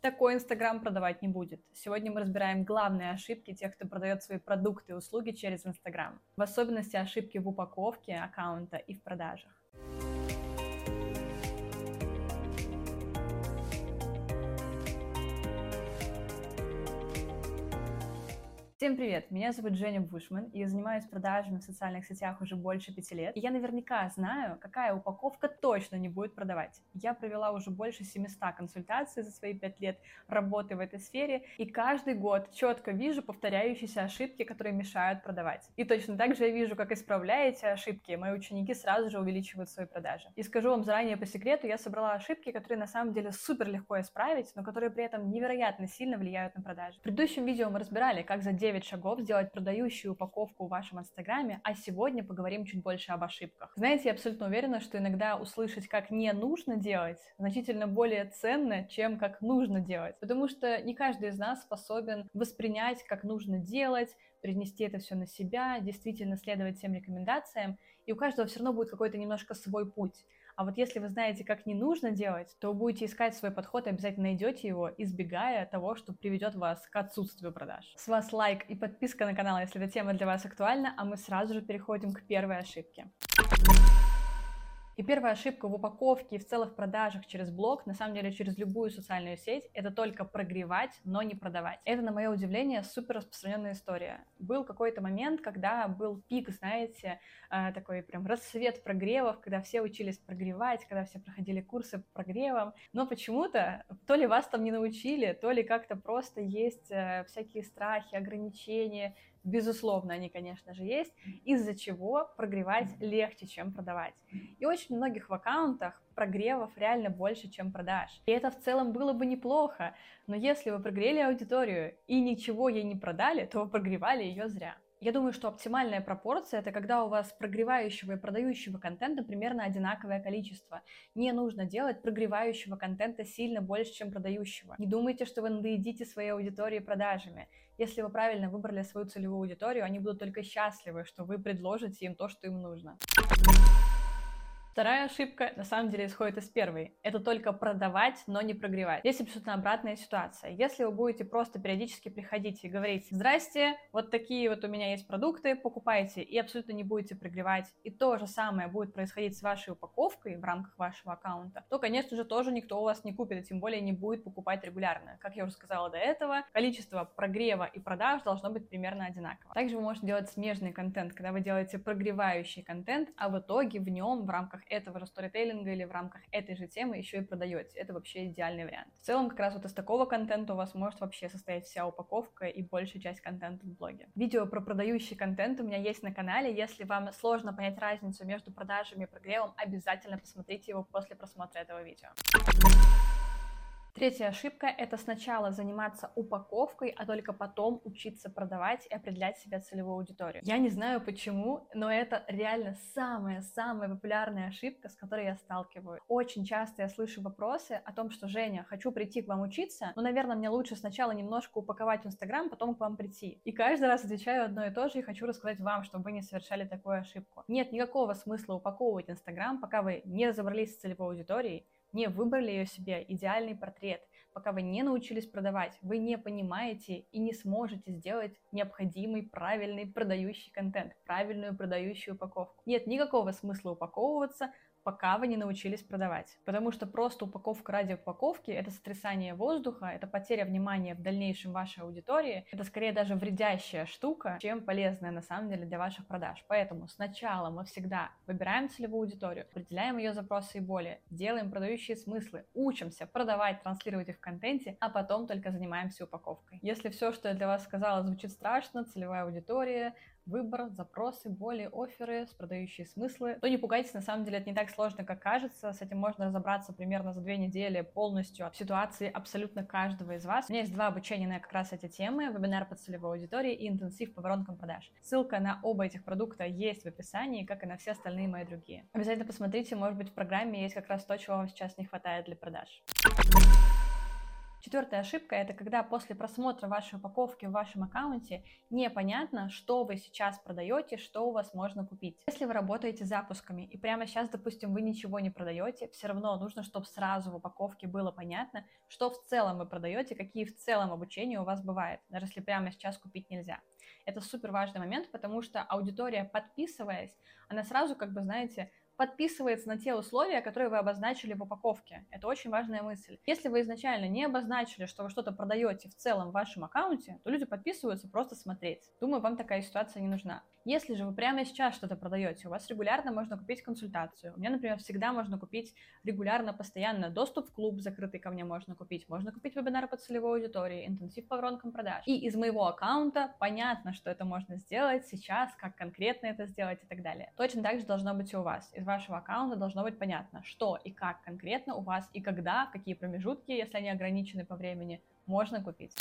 Такой Инстаграм продавать не будет. Сегодня мы разбираем главные ошибки тех, кто продает свои продукты и услуги через Инстаграм. В особенности ошибки в упаковке аккаунта и в продажах. Всем привет! Меня зовут Женя Бушман, и я занимаюсь продажами в социальных сетях уже больше пяти лет. И я наверняка знаю, какая упаковка точно не будет продавать. Я провела уже больше 700 консультаций за свои пять лет работы в этой сфере, и каждый год четко вижу повторяющиеся ошибки, которые мешают продавать. И точно так же я вижу, как исправляя эти ошибки, мои ученики сразу же увеличивают свои продажи. И скажу вам заранее по секрету, я собрала ошибки, которые на самом деле супер легко исправить, но которые при этом невероятно сильно влияют на продажи. В предыдущем видео мы разбирали, как за 9 шагов сделать продающую упаковку в вашем инстаграме, а сегодня поговорим чуть больше об ошибках. Знаете, я абсолютно уверена, что иногда услышать, как не нужно делать, значительно более ценно, чем как нужно делать. Потому что не каждый из нас способен воспринять, как нужно делать, принести это все на себя, действительно следовать всем рекомендациям, и у каждого все равно будет какой-то немножко свой путь. А вот если вы знаете, как не нужно делать, то будете искать свой подход и обязательно найдете его, избегая того, что приведет вас к отсутствию продаж. С вас лайк и подписка на канал, если эта тема для вас актуальна, а мы сразу же переходим к первой ошибке. И первая ошибка в упаковке и в целых продажах через блог, на самом деле через любую социальную сеть, это только прогревать, но не продавать. Это, на мое удивление, супер распространенная история. Был какой-то момент, когда был пик, знаете, э, такой прям расцвет прогревов, когда все учились прогревать, когда все проходили курсы по прогревам, но почему-то то ли вас там не научили, то ли как-то просто есть э, всякие страхи, ограничения, Безусловно, они, конечно же, есть, из-за чего прогревать легче, чем продавать. И очень многих в аккаунтах прогревов реально больше, чем продаж. И это в целом было бы неплохо, но если вы прогрели аудиторию и ничего ей не продали, то вы прогревали ее зря. Я думаю, что оптимальная пропорция это когда у вас прогревающего и продающего контента примерно одинаковое количество. Не нужно делать прогревающего контента сильно больше, чем продающего. Не думайте, что вы надоедите своей аудитории продажами. Если вы правильно выбрали свою целевую аудиторию, они будут только счастливы, что вы предложите им то, что им нужно. Вторая ошибка на самом деле исходит из первой. Это только продавать, но не прогревать. Здесь абсолютно обратная ситуация. Если вы будете просто периодически приходить и говорить «Здрасте, вот такие вот у меня есть продукты, покупайте», и абсолютно не будете прогревать, и то же самое будет происходить с вашей упаковкой в рамках вашего аккаунта, то, конечно же, тоже никто у вас не купит, и тем более не будет покупать регулярно. Как я уже сказала до этого, количество прогрева и продаж должно быть примерно одинаково. Также вы можете делать смежный контент, когда вы делаете прогревающий контент, а в итоге в нем в рамках этого же сторителлинга или в рамках этой же темы еще и продаете. Это вообще идеальный вариант. В целом, как раз вот из такого контента у вас может вообще состоять вся упаковка и большая часть контента в блоге. Видео про продающий контент у меня есть на канале. Если вам сложно понять разницу между продажами и прогревом, обязательно посмотрите его после просмотра этого видео. Третья ошибка – это сначала заниматься упаковкой, а только потом учиться продавать и определять себя целевую аудиторию. Я не знаю почему, но это реально самая-самая популярная ошибка, с которой я сталкиваюсь. Очень часто я слышу вопросы о том, что «Женя, хочу прийти к вам учиться, но, наверное, мне лучше сначала немножко упаковать Инстаграм, потом к вам прийти». И каждый раз отвечаю одно и то же и хочу рассказать вам, чтобы вы не совершали такую ошибку. Нет никакого смысла упаковывать Инстаграм, пока вы не разобрались с целевой аудиторией, не выбрали ее себе идеальный портрет, пока вы не научились продавать, вы не понимаете и не сможете сделать необходимый правильный продающий контент, правильную продающую упаковку. Нет никакого смысла упаковываться, пока вы не научились продавать. Потому что просто упаковка ради упаковки – это сотрясание воздуха, это потеря внимания в дальнейшем вашей аудитории, это скорее даже вредящая штука, чем полезная на самом деле для ваших продаж. Поэтому сначала мы всегда выбираем целевую аудиторию, определяем ее запросы и боли, делаем продающие смыслы, учимся продавать, транслировать их в контенте, а потом только занимаемся упаковкой. Если все, что я для вас сказала, звучит страшно, целевая аудитория, выбор, запросы, боли, оферы, с продающие смыслы, то не пугайтесь, на самом деле это не так сложно, как кажется. С этим можно разобраться примерно за две недели полностью в ситуации абсолютно каждого из вас. У меня есть два обучения на как раз эти темы, вебинар по целевой аудитории и интенсив по воронкам продаж. Ссылка на оба этих продукта есть в описании, как и на все остальные мои другие. Обязательно посмотрите, может быть в программе есть как раз то, чего вам сейчас не хватает для продаж. Четвертая ошибка – это когда после просмотра вашей упаковки в вашем аккаунте непонятно, что вы сейчас продаете, что у вас можно купить. Если вы работаете запусками и прямо сейчас, допустим, вы ничего не продаете, все равно нужно, чтобы сразу в упаковке было понятно, что в целом вы продаете, какие в целом обучения у вас бывает, даже если прямо сейчас купить нельзя. Это супер важный момент, потому что аудитория, подписываясь, она сразу, как бы, знаете, подписывается на те условия, которые вы обозначили в упаковке. Это очень важная мысль. Если вы изначально не обозначили, что вы что-то продаете в целом в вашем аккаунте, то люди подписываются просто смотреть. Думаю, вам такая ситуация не нужна. Если же вы прямо сейчас что-то продаете, у вас регулярно можно купить консультацию. У меня, например, всегда можно купить регулярно, постоянно доступ в клуб закрытый ко мне можно купить. Можно купить вебинары по целевой аудитории, интенсив по воронкам продаж. И из моего аккаунта понятно, что это можно сделать сейчас, как конкретно это сделать и так далее. Точно так же должно быть и у вас. Из вашего аккаунта должно быть понятно, что и как конкретно у вас и когда, какие промежутки, если они ограничены по времени, можно купить.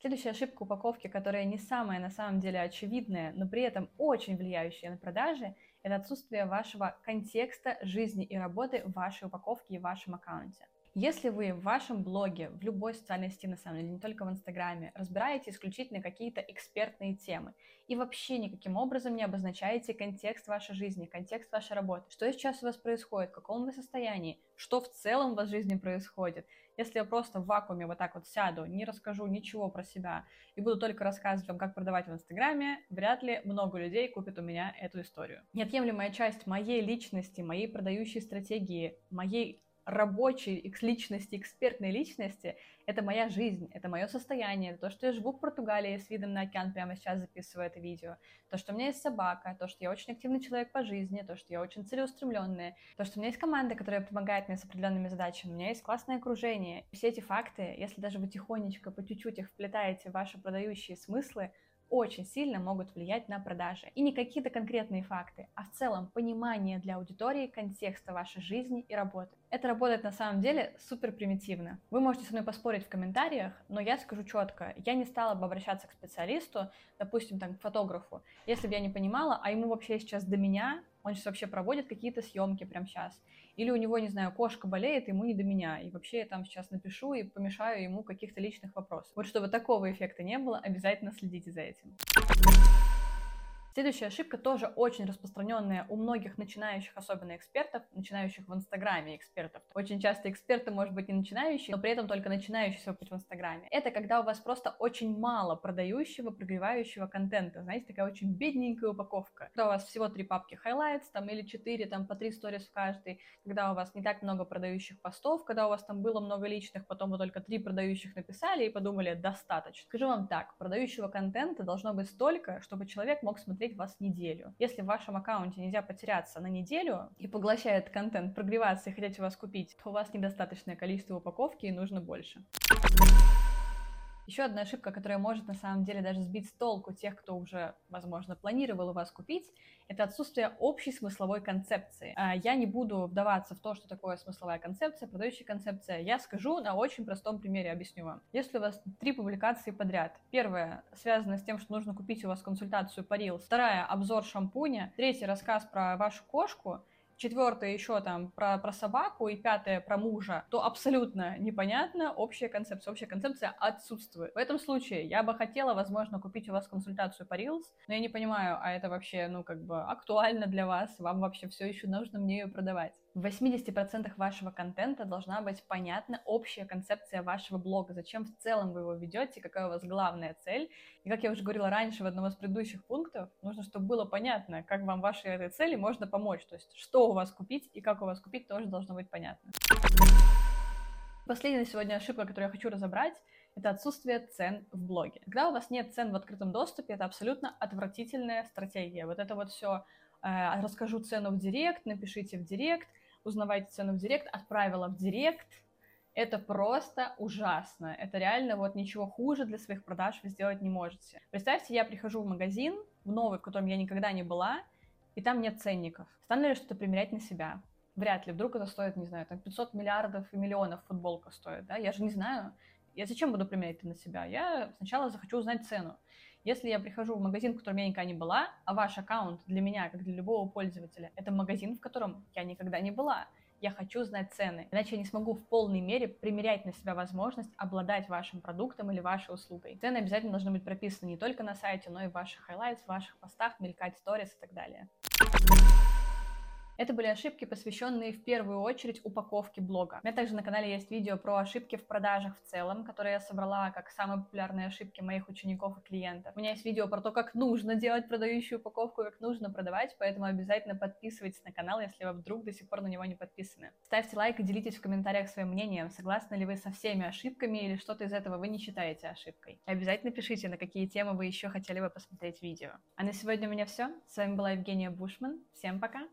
Следующая ошибка упаковки, которая не самая на самом деле очевидная, но при этом очень влияющая на продажи, это отсутствие вашего контекста жизни и работы в вашей упаковке и в вашем аккаунте. Если вы в вашем блоге, в любой социальной сети, на самом деле, не только в Инстаграме, разбираете исключительно какие-то экспертные темы и вообще никаким образом не обозначаете контекст вашей жизни, контекст вашей работы, что сейчас у вас происходит, в каком вы состоянии, что в целом в вашей жизни происходит, если я просто в вакууме вот так вот сяду, не расскажу ничего про себя и буду только рассказывать вам, как продавать в Инстаграме, вряд ли много людей купит у меня эту историю. Неотъемлемая часть моей личности, моей продающей стратегии, моей рабочей личности, экспертной личности, это моя жизнь, это мое состояние, то, что я живу в Португалии с видом на океан, прямо сейчас записываю это видео, то, что у меня есть собака, то, что я очень активный человек по жизни, то, что я очень целеустремленная, то, что у меня есть команда, которая помогает мне с определенными задачами, у меня есть классное окружение. Все эти факты, если даже вы тихонечко, по чуть-чуть их вплетаете в ваши продающие смыслы, очень сильно могут влиять на продажи. И не какие-то конкретные факты, а в целом понимание для аудитории контекста вашей жизни и работы. Это работает на самом деле супер примитивно. Вы можете со мной поспорить в комментариях, но я скажу четко, я не стала бы обращаться к специалисту, допустим, там, к фотографу, если бы я не понимала, а ему вообще сейчас до меня, он сейчас вообще проводит какие-то съемки прямо сейчас. Или у него, не знаю, кошка болеет, ему не до меня. И вообще я там сейчас напишу и помешаю ему каких-то личных вопросов. Вот чтобы такого эффекта не было, обязательно следите за этим. Следующая ошибка тоже очень распространенная у многих начинающих, особенно экспертов, начинающих в Инстаграме экспертов. Очень часто эксперты, может быть, не начинающие, но при этом только начинающий свой в Инстаграме. Это когда у вас просто очень мало продающего, прогревающего контента. Знаете, такая очень бедненькая упаковка. Когда у вас всего три папки highlights, там, или четыре, там, по три сторис в каждой, когда у вас не так много продающих постов, когда у вас там было много личных, потом вы только три продающих написали и подумали, достаточно. Скажу вам так, продающего контента должно быть столько, чтобы человек мог смотреть смотреть вас неделю. Если в вашем аккаунте нельзя потеряться на неделю и поглощает контент, прогреваться и хотите вас купить, то у вас недостаточное количество упаковки и нужно больше. Еще одна ошибка, которая может на самом деле даже сбить с толку тех, кто уже, возможно, планировал у вас купить, это отсутствие общей смысловой концепции. А, я не буду вдаваться в то, что такое смысловая концепция, продающая концепция. Я скажу на очень простом примере, объясню вам. Если у вас три публикации подряд, первая связана с тем, что нужно купить у вас консультацию по Reels, вторая — обзор шампуня, третий — рассказ про вашу кошку — четвертое еще там про, про собаку и пятое про мужа, то абсолютно непонятно общая концепция. Общая концепция отсутствует. В этом случае я бы хотела, возможно, купить у вас консультацию по Reels, но я не понимаю, а это вообще, ну, как бы актуально для вас, вам вообще все еще нужно мне ее продавать. В 80% вашего контента должна быть понятна общая концепция вашего блога, зачем в целом вы его ведете, какая у вас главная цель. И как я уже говорила раньше в одном из предыдущих пунктов, нужно, чтобы было понятно, как вам вашей этой цели можно помочь. То есть, что у вас купить и как у вас купить, тоже должно быть понятно. Последняя сегодня ошибка, которую я хочу разобрать, это отсутствие цен в блоге. Когда у вас нет цен в открытом доступе, это абсолютно отвратительная стратегия. Вот это вот все э, расскажу цену в директ, напишите в директ, узнавайте цену в директ, отправила в директ. Это просто ужасно. Это реально вот ничего хуже для своих продаж вы сделать не можете. Представьте, я прихожу в магазин, в новый, в котором я никогда не была, и там нет ценников. Стану ли что-то примерять на себя? Вряд ли. Вдруг это стоит, не знаю, там 500 миллиардов и миллионов футболка стоит, да? Я же не знаю. Я зачем буду примерять это на себя? Я сначала захочу узнать цену. Если я прихожу в магазин, в котором я никогда не была, а ваш аккаунт для меня, как для любого пользователя, это магазин, в котором я никогда не была, Я хочу знать цены, иначе я не смогу в полной мере примерять на себя возможность обладать вашим продуктом или вашей услугой. Цены обязательно должны быть прописаны не только на сайте, но и в ваших highlights, в ваших постах, мелькать сторис и так далее. Это были ошибки, посвященные в первую очередь упаковке блога. У меня также на канале есть видео про ошибки в продажах в целом, которые я собрала как самые популярные ошибки моих учеников и клиентов. У меня есть видео про то, как нужно делать продающую упаковку, как нужно продавать, поэтому обязательно подписывайтесь на канал, если вы вдруг до сих пор на него не подписаны. Ставьте лайк и делитесь в комментариях своим мнением, согласны ли вы со всеми ошибками или что-то из этого вы не считаете ошибкой. И обязательно пишите, на какие темы вы еще хотели бы посмотреть видео. А на сегодня у меня все. С вами была Евгения Бушман. Всем пока!